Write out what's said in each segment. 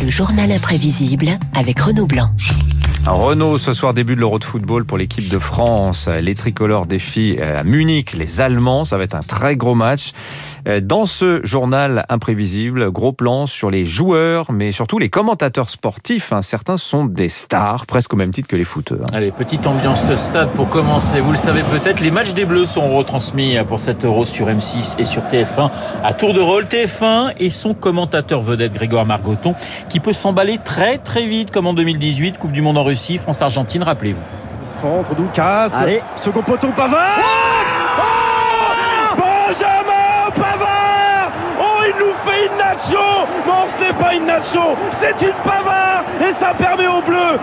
Le journal imprévisible avec Renaud Blanc. Renault, ce soir début de l'Euro de football pour l'équipe de France. Les tricolores défient à Munich les Allemands. Ça va être un très gros match. Dans ce journal imprévisible, gros plan sur les joueurs, mais surtout les commentateurs sportifs. Hein. Certains sont des stars, presque au même titre que les footeurs. Allez, petite ambiance de stade pour commencer. Vous le savez peut-être, les matchs des Bleus sont retransmis pour cet Euro sur M6 et sur TF1 à tour de rôle. TF1 et son commentateur vedette Grégoire Margoton qui peut s'emballer très très vite comme en 2018, Coupe du Monde en Russie, France-Argentine, rappelez-vous. Centre Doukas. Allez. Second poteau Pavard. Oh Benjamin Pavard Oh, il nous fait une nacho Non, ce n'est pas une nacho, c'est une Pavard Et ça permet aux Bleus,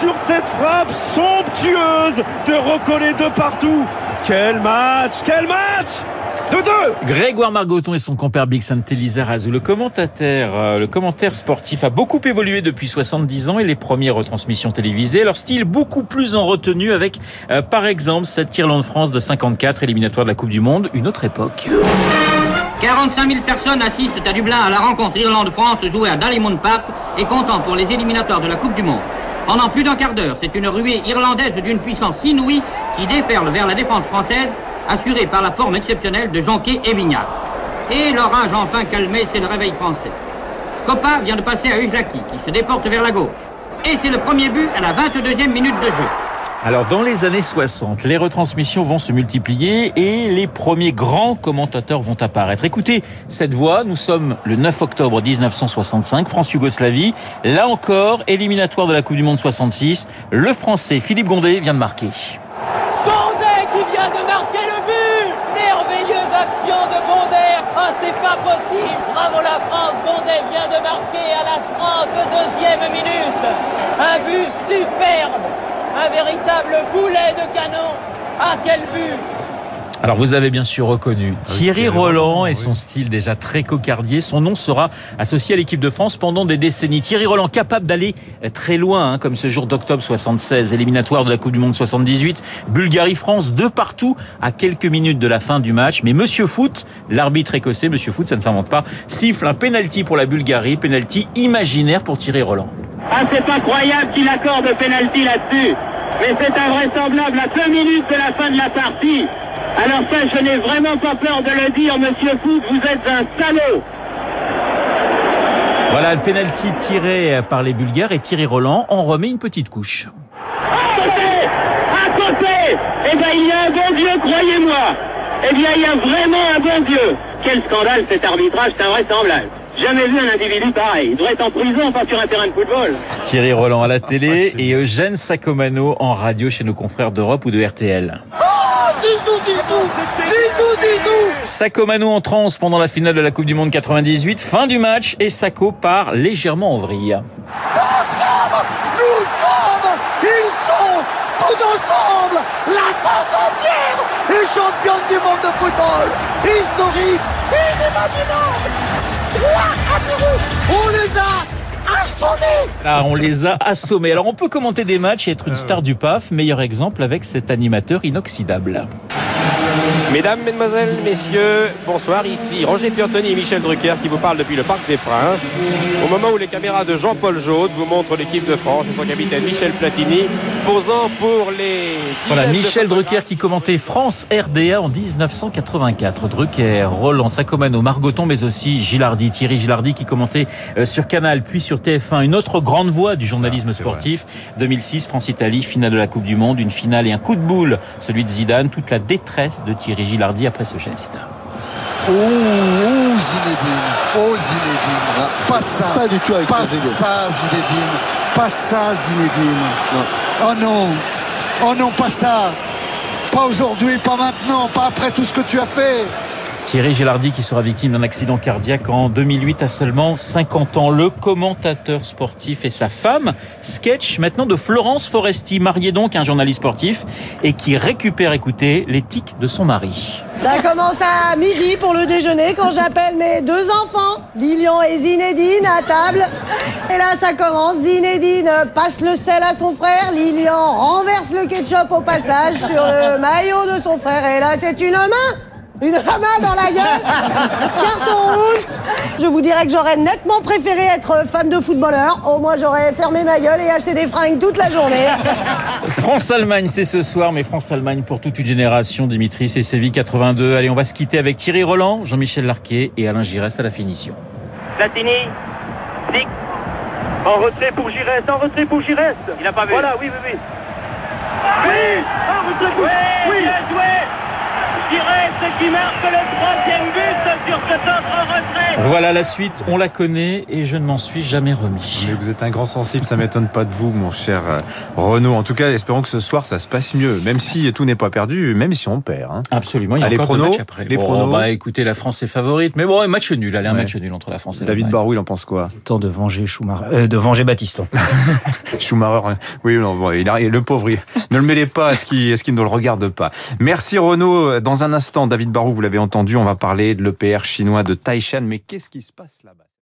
sur cette frappe somptueuse, de recoller de partout. Quel match Quel match de deux Grégoire Margoton et son compère Big Lizarazu. Le commentateur, euh, le commentaire sportif a beaucoup évolué depuis 70 ans et les premières retransmissions télévisées. Leur style beaucoup plus en retenue avec, euh, par exemple, cette Irlande-France de 54, éliminatoire de la Coupe du Monde, une autre époque. 45 000 personnes assistent à Dublin à la rencontre Irlande-France jouée à Dalymount Park et comptant pour les éliminatoires de la Coupe du Monde. Pendant plus d'un quart d'heure, c'est une ruée irlandaise d'une puissance inouïe qui déferle vers la défense française assuré par la forme exceptionnelle de Jonquet et Vignard. Et l'orage enfin calmé, c'est le réveil français. Copa vient de passer à Ujlaki, qui se déporte vers la gauche. Et c'est le premier but à la 22e minute de jeu. Alors dans les années 60, les retransmissions vont se multiplier et les premiers grands commentateurs vont apparaître. Écoutez cette voix, nous sommes le 9 octobre 1965, France-Yougoslavie. Là encore, éliminatoire de la Coupe du Monde 66, le Français Philippe Gondé vient de marquer. C'est pas possible. Bravo la France. Bondet vient de marquer à la 32e minute. Un but superbe. Un véritable boulet de canon. Ah, quel but alors vous avez bien sûr reconnu ah Thierry Roland et son style déjà très cocardier. Son nom sera associé à l'équipe de France pendant des décennies. Thierry Roland capable d'aller très loin, hein, comme ce jour d'octobre 76, éliminatoire de la Coupe du Monde 78, Bulgarie-France, de partout à quelques minutes de la fin du match. Mais Monsieur Foot, l'arbitre écossais, Monsieur Foot, ça ne s'invente pas, siffle un penalty pour la Bulgarie, penalty imaginaire pour Thierry Roland. Ah c'est incroyable qu'il accorde penalty là-dessus. Mais c'est invraisemblable à deux minutes de la fin de la partie. Alors ça, je n'ai vraiment pas peur de le dire, monsieur Foot, vous êtes un salaud. Voilà le penalty tiré par les Bulgares et Thierry Roland en remet une petite couche. À côté À côté Eh bien, il y a un bon Dieu, croyez-moi Eh bien, il y a vraiment un bon Dieu Quel scandale cet arbitrage, c'est invraisemblable Jamais vu un individu pareil. Il devrait être en prison, pas sur un terrain de football. Thierry Roland à la télé et Eugène Sacomano en radio chez nos confrères d'Europe ou de RTL. Sacco en transe pendant la finale de la Coupe du Monde 98. Fin du match et Sacco part légèrement en vrille. Ensemble, nous sommes, ils sont tous ensemble, la France entière est championne du monde de football. Historique, inimaginable. 3 à 0, on les a assommés ah, on les a assommés. Alors on peut commenter des matchs et être une star du PAF. Meilleur exemple avec cet animateur inoxydable. Mesdames, Mesdemoiselles, Messieurs, bonsoir. Ici Roger Piantoni et Michel Drucker qui vous parlent depuis le Parc des Princes. Au moment où les caméras de Jean-Paul Jaude vous montrent l'équipe de France et son capitaine Michel Platini posant pour les... Voilà, Michel Drucker qui commentait France RDA en 1984. Drucker, Roland Sacomano, Margoton, mais aussi Gilardi, Thierry Gilardi qui commentait euh, sur Canal, puis sur TF1. Une autre grande voix du journalisme sportif. 2006, France-Italie, finale de la Coupe du Monde, une finale et un coup de boule, celui de Zidane, toute la détresse de Thierry Gilardi après ce geste. Oh, oh Zinedine, oh Zinedine, pas ça, pas du tout avec pas ça Zinedine, pas ça Zinedine. Oh non, oh non, pas ça, pas aujourd'hui, pas maintenant, pas après tout ce que tu as fait. Thierry Gilardi qui sera victime d'un accident cardiaque en 2008 à seulement 50 ans. Le commentateur sportif et sa femme, sketch maintenant de Florence Foresti, mariée donc à un journaliste sportif et qui récupère, écoutez, les tics de son mari. Ça commence à midi pour le déjeuner quand j'appelle mes deux enfants, Lilian et Zinedine, à table. Et là, ça commence. Zinedine passe le sel à son frère. Lilian renverse le ketchup au passage sur le maillot de son frère. Et là, c'est une main une main dans la gueule, carton rouge. je vous dirais que j'aurais nettement préféré être fan de footballeur. Au moins, j'aurais fermé ma gueule et acheté des fringues toute la journée. France-Allemagne, c'est ce soir, mais France-Allemagne pour toute une génération. Dimitri, c'est Séville 82. Allez, on va se quitter avec Thierry Roland, Jean-Michel Larquet et Alain Giresse à la finition. Platini, Dick, En retrait pour Giresse, en retrait pour Giresse. il n'a pas vu. Voilà, oui, oui, oui. Oui, en retrait pour... Oui, Oui, bien joué Giresse qui marque le troisième but sur ce centre en retrait Voilà la suite, on la connaît et je ne m'en suis jamais remis. Mais vous êtes un grand sensible, ça m'étonne pas de vous, mon cher euh, Renaud. En tout cas, espérons que ce soir, ça se passe mieux. Même si tout n'est pas perdu, même si on perd. hein. Absolument, il y a Ah, les encore deux pronos matchs après. Les Bon, pronos bah écoutez, la France est favorite, mais bon, match nul, allez, un Ouais. match nul entre la France et David. Barou, il en pense quoi? Temps de venger Schumacher, euh, de venger Battiston. Schumacher, hein. oui, non, bon, il a, le pauvre, il- ne le mêlez pas à ce qui, à ce qui ne le regarde pas. Merci Renaud. Dans un instant, David Barou, vous l'avez entendu, on va parler de l'EPR chinois de Taishan. Mais qu'est-ce qui se passe là-bas?